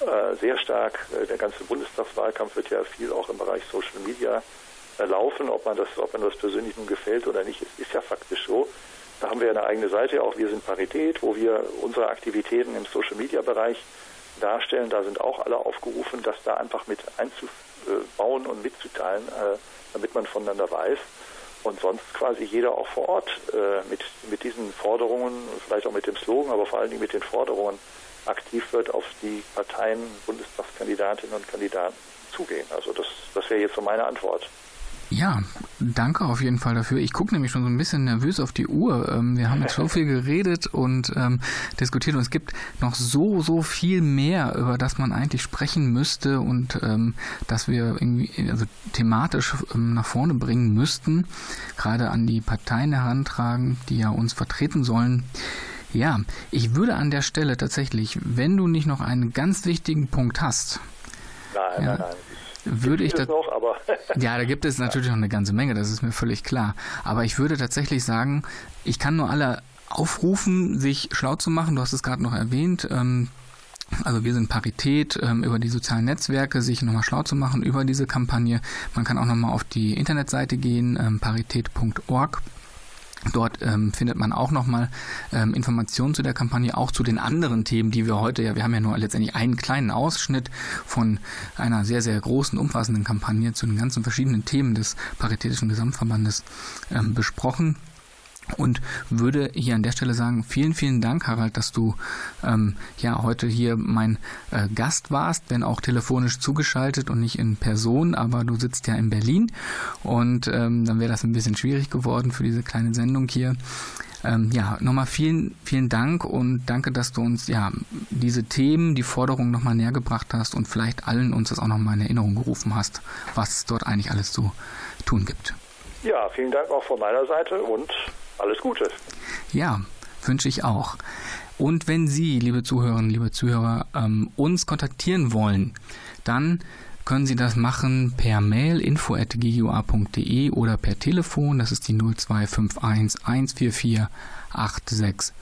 äh, sehr stark, äh, der ganze Bundestagswahlkampf wird ja viel auch im Bereich Social Media äh, laufen. Ob man, das, ob man das persönlich nun gefällt oder nicht, es ist ja faktisch so. Da haben wir eine eigene Seite, auch wir sind Parität, wo wir unsere Aktivitäten im Social-Media-Bereich darstellen. Da sind auch alle aufgerufen, das da einfach mit einzubauen und mitzuteilen, äh, damit man voneinander weiß und sonst quasi jeder auch vor Ort äh, mit, mit diesen Forderungen, vielleicht auch mit dem Slogan, aber vor allen Dingen mit den Forderungen aktiv wird, auf die Parteien, Bundestagskandidatinnen und Kandidaten zugehen. Also das, das wäre jetzt so meine Antwort. Ja, danke auf jeden Fall dafür. Ich gucke nämlich schon so ein bisschen nervös auf die Uhr. Ähm, wir haben jetzt so viel geredet und ähm, diskutiert und es gibt noch so, so viel mehr, über das man eigentlich sprechen müsste und ähm, dass wir irgendwie also thematisch ähm, nach vorne bringen müssten, gerade an die Parteien herantragen, die ja uns vertreten sollen. Ja, ich würde an der Stelle tatsächlich, wenn du nicht noch einen ganz wichtigen Punkt hast. Nein, ja, nein, nein würde ich da, noch, aber *laughs* ja, da gibt es natürlich noch eine ganze Menge, das ist mir völlig klar. Aber ich würde tatsächlich sagen, ich kann nur alle aufrufen, sich schlau zu machen. Du hast es gerade noch erwähnt. Ähm, also wir sind Parität, ähm, über die sozialen Netzwerke sich nochmal schlau zu machen über diese Kampagne. Man kann auch nochmal auf die Internetseite gehen, ähm, parität.org Dort ähm, findet man auch nochmal ähm, Informationen zu der Kampagne, auch zu den anderen Themen, die wir heute, ja, wir haben ja nur letztendlich einen kleinen Ausschnitt von einer sehr, sehr großen, umfassenden Kampagne zu den ganzen verschiedenen Themen des Paritätischen Gesamtverbandes ähm, besprochen und würde hier an der Stelle sagen, vielen, vielen Dank, Harald, dass du ähm, ja heute hier mein äh, Gast warst, wenn auch telefonisch zugeschaltet und nicht in Person, aber du sitzt ja in Berlin und ähm, dann wäre das ein bisschen schwierig geworden für diese kleine Sendung hier. Ähm, ja, nochmal vielen, vielen Dank und danke, dass du uns ja diese Themen, die Forderungen nochmal näher gebracht hast und vielleicht allen uns das auch nochmal in Erinnerung gerufen hast, was dort eigentlich alles zu tun gibt. Ja, vielen Dank auch von meiner Seite und alles Gute. Ja, wünsche ich auch. Und wenn Sie, liebe Zuhörerinnen, liebe Zuhörer, ähm, uns kontaktieren wollen, dann können Sie das machen per Mail info.ggua.de oder per Telefon, das ist die 0251 144 860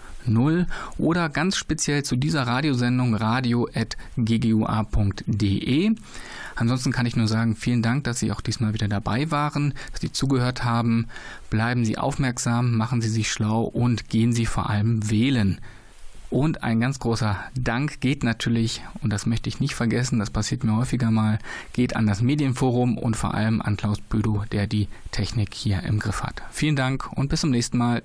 oder ganz speziell zu dieser Radiosendung radio.ggua.de. Ansonsten kann ich nur sagen, vielen Dank, dass Sie auch diesmal wieder dabei waren, dass Sie zugehört haben. Bleiben Sie aufmerksam, machen Sie sich schlau und gehen Sie vor allem wählen. Und ein ganz großer Dank geht natürlich, und das möchte ich nicht vergessen, das passiert mir häufiger mal, geht an das Medienforum und vor allem an Klaus Bödow, der die Technik hier im Griff hat. Vielen Dank und bis zum nächsten Mal.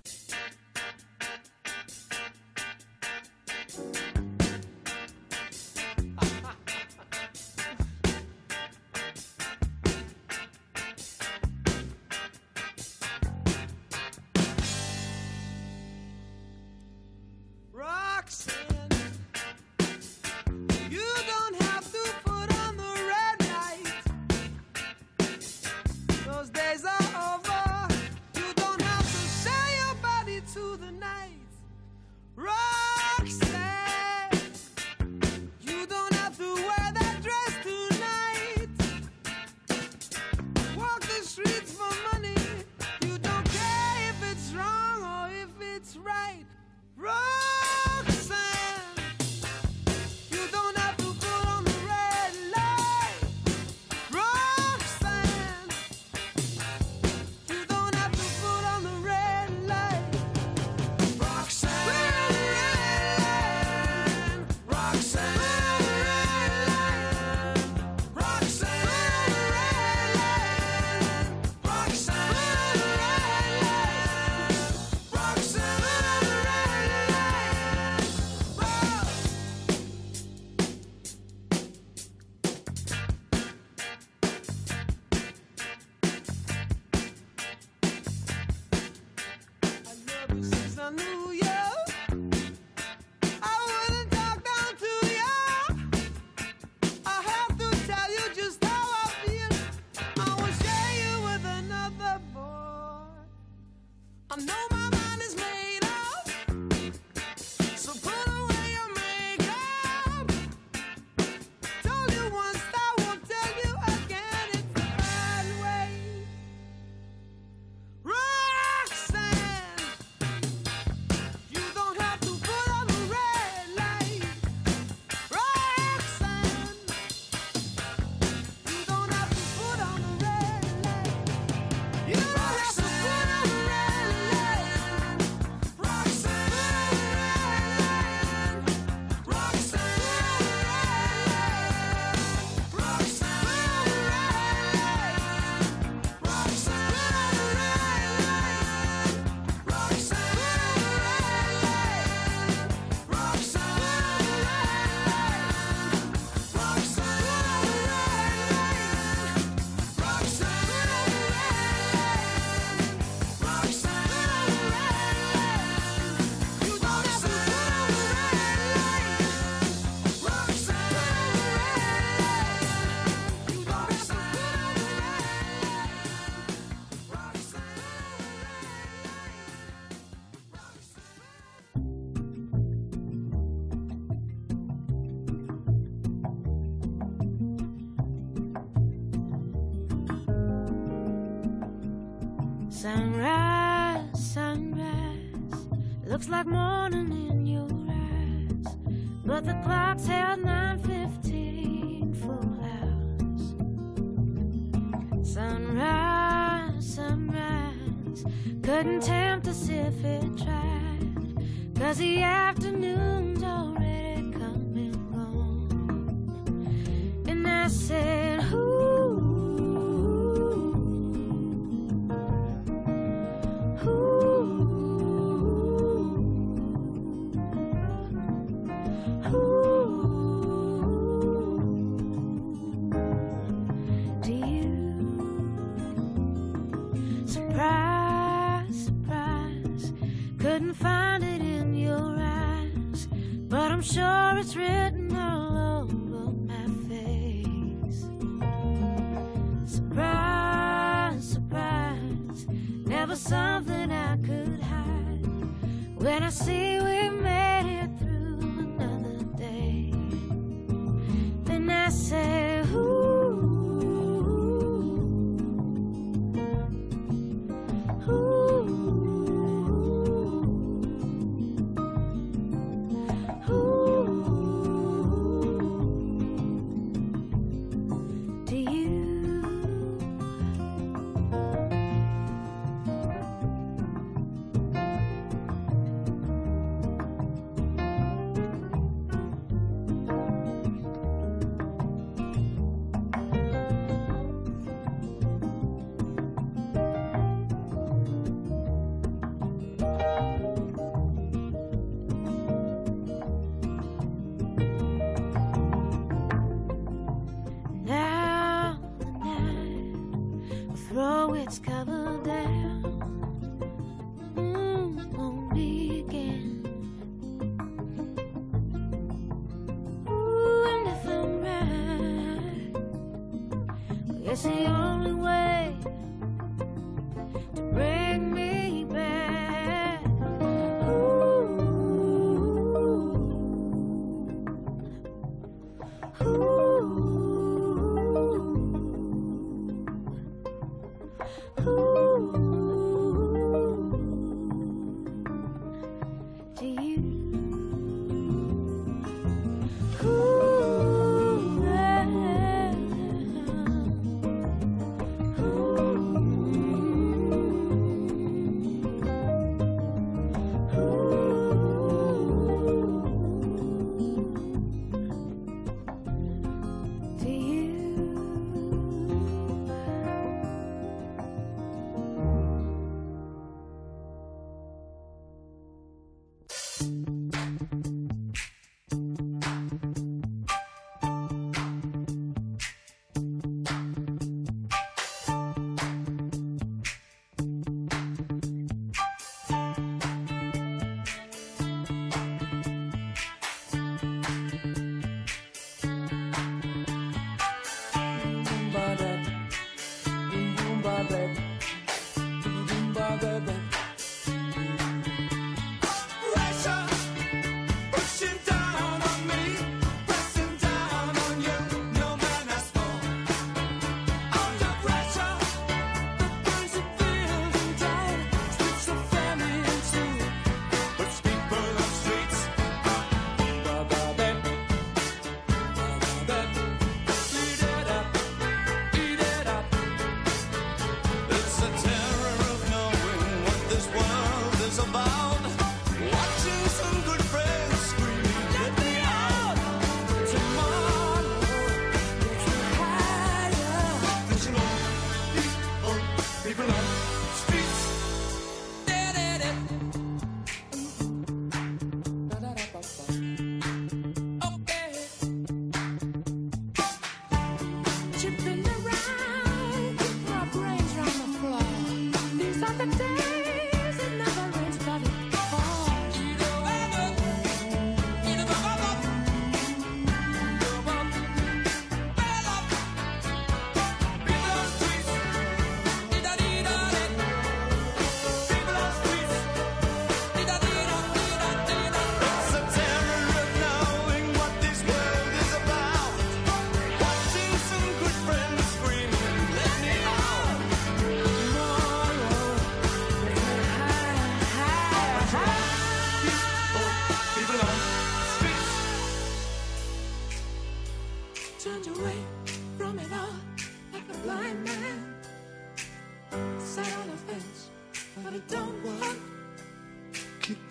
Sunrise, sunrise, looks like morning in your eyes. But the clock's held 9.15 for hours. Sunrise, sunrise, couldn't tempt us if it tried. Cause the afternoon's already coming on. And I said,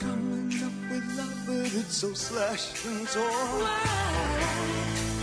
coming up with love, but it's so slashed and torn. Why?